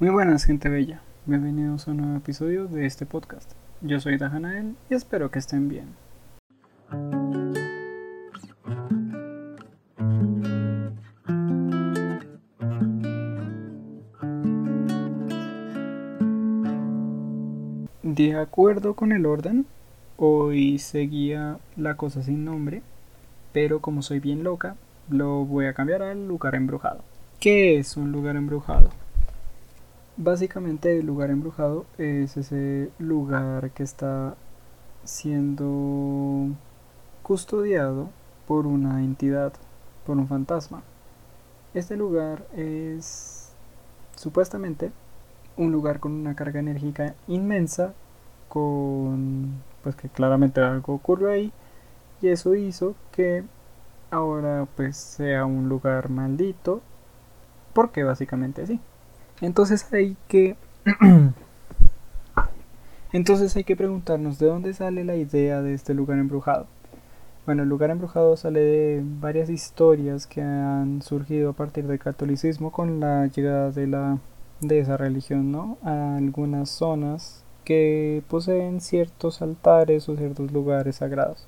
Muy buenas, gente bella. Bienvenidos a un nuevo episodio de este podcast. Yo soy Dajanael y espero que estén bien. De acuerdo con el orden, hoy seguía la cosa sin nombre, pero como soy bien loca, lo voy a cambiar al lugar embrujado. ¿Qué es un lugar embrujado? Básicamente el lugar embrujado es ese lugar que está siendo custodiado por una entidad, por un fantasma. Este lugar es supuestamente un lugar con una carga enérgica inmensa, con pues que claramente algo ocurrió ahí y eso hizo que ahora pues sea un lugar maldito, porque básicamente sí. Entonces hay que... Entonces hay que preguntarnos de dónde sale la idea de este lugar embrujado. Bueno, el lugar embrujado sale de varias historias que han surgido a partir del catolicismo con la llegada de la de esa religión, ¿no? A algunas zonas que poseen ciertos altares o ciertos lugares sagrados.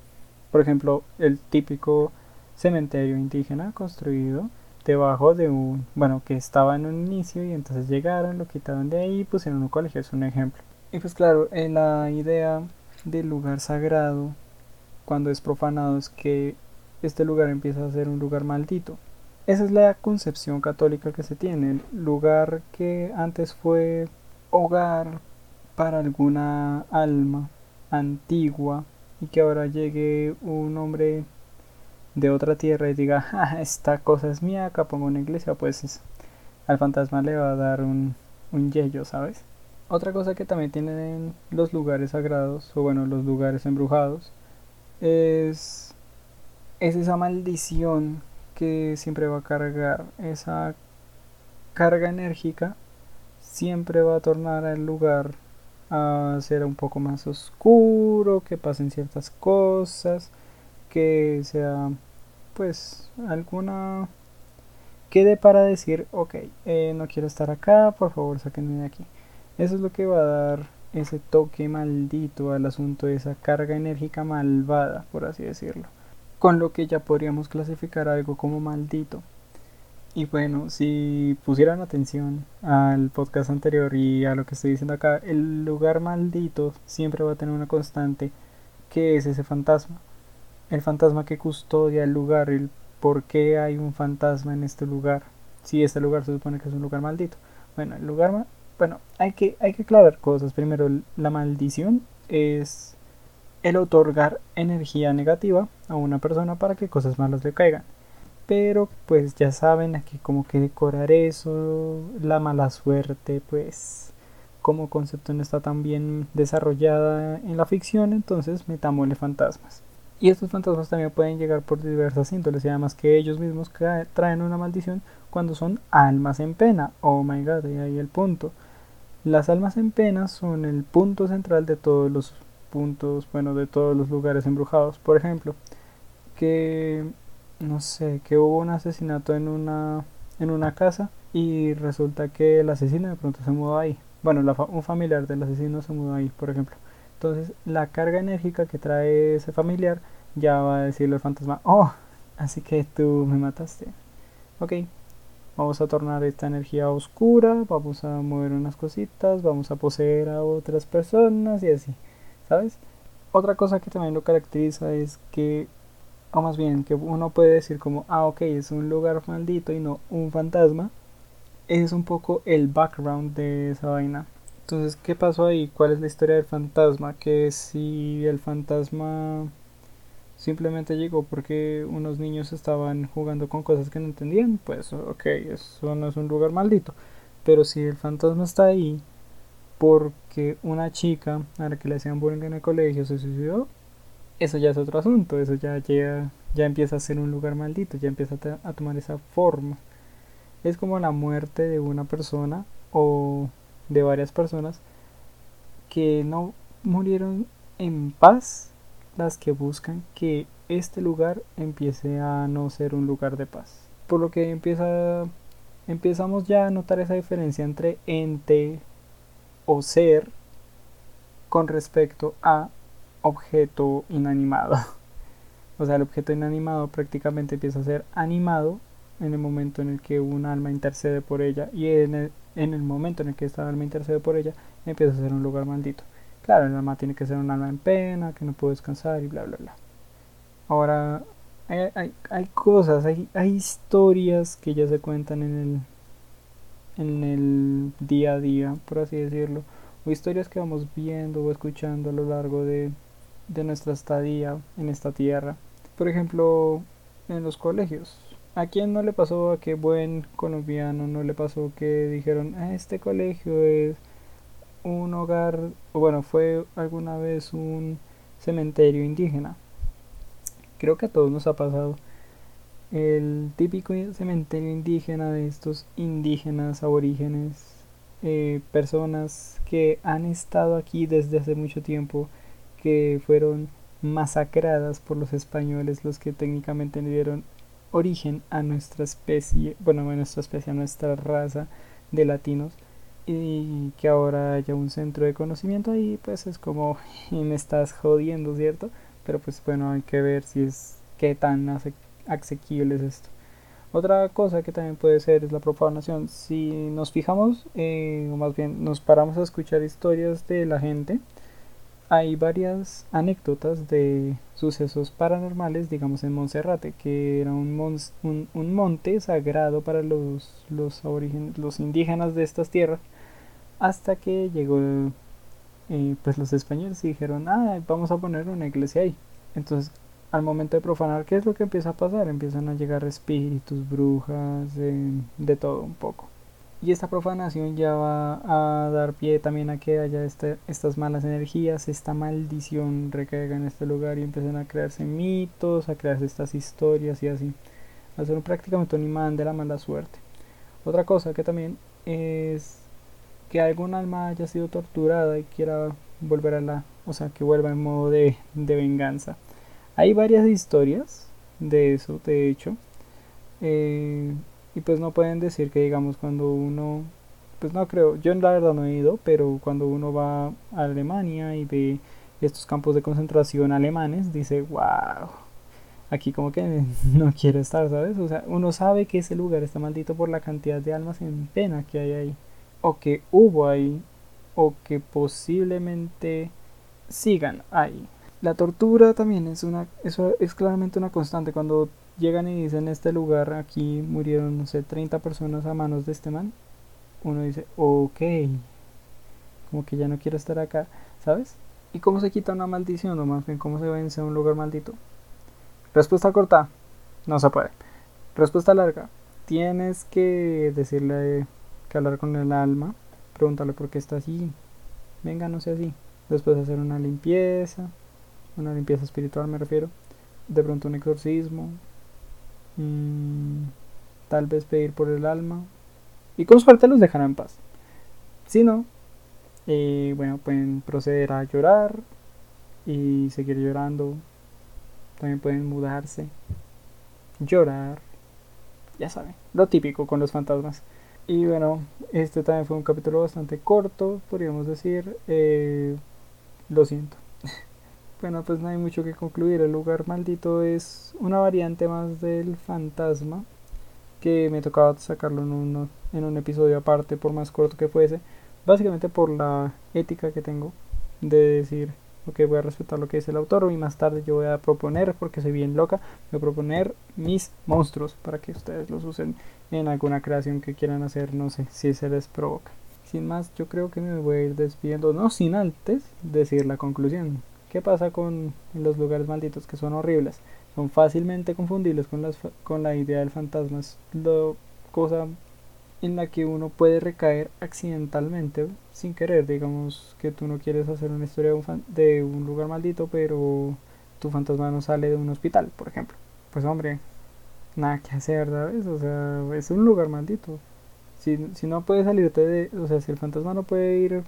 Por ejemplo, el típico cementerio indígena construido debajo de un, bueno, que estaba en un inicio y entonces llegaron, lo quitaron de ahí y pusieron un colegio, es un ejemplo. Y pues claro, en la idea del lugar sagrado, cuando es profanado, es que este lugar empieza a ser un lugar maldito. Esa es la concepción católica que se tiene. El lugar que antes fue hogar para alguna alma antigua y que ahora llegue un hombre de otra tierra y diga, ah, esta cosa es mía, acá pongo una iglesia, pues al fantasma le va a dar un, un yello, ¿sabes? Otra cosa que también tienen los lugares sagrados, o bueno, los lugares embrujados, es, es esa maldición que siempre va a cargar, esa carga enérgica siempre va a tornar al lugar a ser un poco más oscuro, que pasen ciertas cosas, que sea pues alguna quede para decir ok eh, no quiero estar acá por favor sáquenme de aquí. Eso es lo que va a dar ese toque maldito al asunto de esa carga enérgica malvada por así decirlo. Con lo que ya podríamos clasificar algo como maldito. Y bueno, si pusieran atención al podcast anterior y a lo que estoy diciendo acá, el lugar maldito siempre va a tener una constante que es ese fantasma el fantasma que custodia el lugar, el por qué hay un fantasma en este lugar, si este lugar se supone que es un lugar maldito. Bueno, el lugar, bueno, hay que, hay que aclarar cosas. Primero, la maldición es el otorgar energía negativa a una persona para que cosas malas le caigan. Pero pues ya saben aquí como que decorar eso, la mala suerte, pues como concepto no está tan bien desarrollada en la ficción, entonces metámosle fantasmas. Y estos fantasmas también pueden llegar por diversas índoles y además que ellos mismos traen una maldición cuando son almas en pena. Oh my god, y ahí el punto. Las almas en pena son el punto central de todos los puntos, bueno, de todos los lugares embrujados. Por ejemplo, que no sé, que hubo un asesinato en una en una casa y resulta que el asesino de pronto se mudó ahí. Bueno, un familiar del asesino se mudó ahí, por ejemplo. Entonces la carga enérgica que trae ese familiar ya va a decirle al fantasma, oh, así que tú me mataste. Ok, vamos a tornar esta energía oscura, vamos a mover unas cositas, vamos a poseer a otras personas y así, ¿sabes? Otra cosa que también lo caracteriza es que, o más bien, que uno puede decir como, ah, ok, es un lugar maldito y no un fantasma, es un poco el background de esa vaina. Entonces, ¿qué pasó ahí? ¿Cuál es la historia del fantasma? Que si el fantasma simplemente llegó porque unos niños estaban jugando con cosas que no entendían, pues ok, eso no es un lugar maldito. Pero si el fantasma está ahí porque una chica a la que le hacían bullying en el colegio se suicidó, eso ya es otro asunto, eso ya, ya, ya empieza a ser un lugar maldito, ya empieza a, a tomar esa forma. Es como la muerte de una persona o de varias personas que no murieron en paz las que buscan que este lugar empiece a no ser un lugar de paz. Por lo que empieza empezamos ya a notar esa diferencia entre ente o ser con respecto a objeto inanimado. O sea, el objeto inanimado prácticamente empieza a ser animado en el momento en el que un alma intercede por ella y en el, en el momento en el que esta alma intercede por ella empieza a ser un lugar maldito. Claro, el alma tiene que ser un alma en pena, que no puede descansar y bla, bla, bla. Ahora, hay, hay, cosas, hay, hay, historias que ya se cuentan en el, en el día a día, por así decirlo, o historias que vamos viendo o escuchando a lo largo de, de nuestra estadía en esta tierra. Por ejemplo, en los colegios. ¿A quién no le pasó, a qué buen colombiano no le pasó que dijeron, ah, este colegio es un hogar, o bueno, fue alguna vez un cementerio indígena? Creo que a todos nos ha pasado. El típico cementerio indígena de estos indígenas aborígenes, eh, personas que han estado aquí desde hace mucho tiempo, que fueron masacradas por los españoles, los que técnicamente dieron origen a nuestra especie, bueno, a nuestra especie, a nuestra raza de latinos, y que ahora haya un centro de conocimiento ahí, pues es como me estás jodiendo, ¿cierto? Pero pues bueno, hay que ver si es qué tan asequible es esto. Otra cosa que también puede ser es la profanación. Si nos fijamos, eh, o más bien nos paramos a escuchar historias de la gente, hay varias anécdotas de sucesos paranormales, digamos en Monserrate, que era un, un, monte sagrado para los, los, indígenas de estas tierras, hasta que llegó eh, pues los españoles y dijeron, ah, vamos a poner una iglesia ahí. Entonces, al momento de profanar, ¿qué es lo que empieza a pasar? Empiezan a llegar espíritus, brujas, de todo un poco. Y esta profanación ya va a dar pie también a que haya este, estas malas energías, esta maldición recaiga en este lugar y empiecen a crearse mitos, a crearse estas historias y así. Va a ser prácticamente un imán de la mala suerte. Otra cosa que también es que algún alma haya sido torturada y quiera volver a la, o sea, que vuelva en modo de, de venganza. Hay varias historias de eso, de hecho. Eh, y pues no pueden decir que digamos cuando uno pues no creo yo la verdad no he ido pero cuando uno va a Alemania y ve estos campos de concentración alemanes dice wow aquí como que no quiero estar sabes o sea uno sabe que ese lugar está maldito por la cantidad de almas en pena que hay ahí o que hubo ahí o que posiblemente sigan ahí. La tortura también es una eso es claramente una constante. Cuando llegan y dicen este lugar aquí murieron no sé 30 personas a manos de este man uno dice ok como que ya no quiero estar acá sabes y cómo se quita una maldición o más bien cómo se vence un lugar maldito respuesta corta no se puede. Respuesta larga tienes que decirle que hablar con el alma preguntarle por qué está así. Venga no sé así. Después hacer una limpieza una limpieza espiritual me refiero. De pronto un exorcismo Mm, tal vez pedir por el alma. Y con suerte los dejará en paz. Si no, eh, bueno, pueden proceder a llorar y seguir llorando. También pueden mudarse, llorar, ya saben, lo típico con los fantasmas. Y bueno, este también fue un capítulo bastante corto, podríamos decir. Eh, lo siento. Bueno, pues no hay mucho que concluir. El lugar maldito es una variante más del fantasma que me tocaba sacarlo en, un episodio aparte, por más corto que fuese. Básicamente por la ética que tengo de decir, ok, voy a respetar lo que dice el autor y más tarde yo voy a proponer, porque soy bien loca, voy a proponer mis monstruos para que ustedes los usen en alguna creación que quieran hacer, no sé, si se les provoca. Sin más, yo creo que me voy a ir despidiendo, no sin antes decir la conclusión. ¿Qué pasa con los lugares malditos que son horribles? Son fácilmente confundibles con, las, con la idea del fantasma. Es la cosa en la que uno puede recaer accidentalmente, sin querer. Digamos que tú no quieres hacer una historia de un, de un lugar maldito, pero tu fantasma no sale de un hospital, por ejemplo. Pues hombre, nada que hacer, ¿sabes? O sea, es un lugar maldito. Si, si no puede salirte de... O sea, si el fantasma no puede ir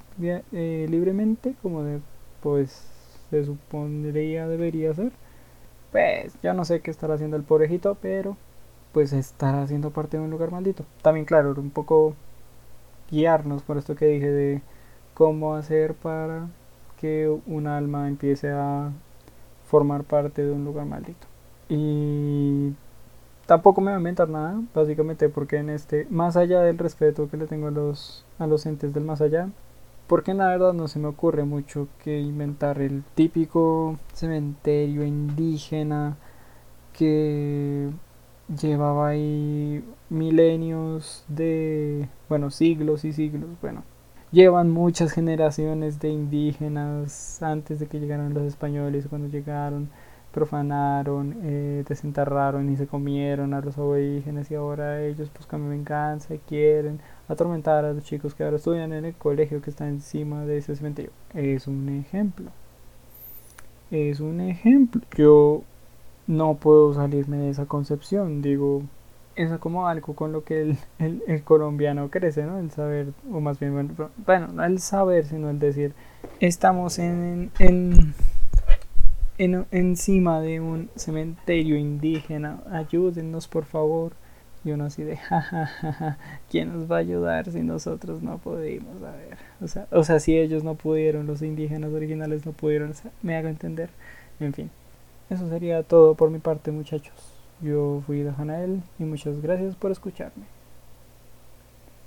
eh, libremente, como de... Pues se supondría debería ser. Pues yo no sé qué estará haciendo el porejito, pero pues estar haciendo parte de un lugar maldito. También, claro, un poco guiarnos por esto que dije de cómo hacer para que un alma empiece a formar parte de un lugar maldito. Y tampoco me voy a inventar nada, básicamente porque en este, más allá del respeto que le tengo a los, a los entes del más allá, porque la verdad no se me ocurre mucho que inventar el típico cementerio indígena que llevaba ahí milenios de, bueno, siglos y siglos, bueno, llevan muchas generaciones de indígenas antes de que llegaran los españoles, cuando llegaron, profanaron, eh, desenterraron y se comieron a los aborígenes y ahora ellos buscan venganza y quieren atormentar a los chicos que ahora estudian en el colegio que está encima de ese cementerio. Es un ejemplo. Es un ejemplo. Yo no puedo salirme de esa concepción. Digo, es como algo con lo que el, el, colombiano crece, ¿no? El saber, o más bien, bueno, bueno, no el saber, sino el decir, estamos en, en, en, encima de un cementerio indígena, ayúdennos por favor. Y uno así de, jajaja, ¿quién nos va a ayudar si nosotros no pudimos? A ver, o sea, o sea, si ellos no pudieron, los indígenas originales no pudieron, me hago entender. En fin, eso sería todo por mi parte, muchachos. Yo fui Hanael y muchas gracias por escucharme.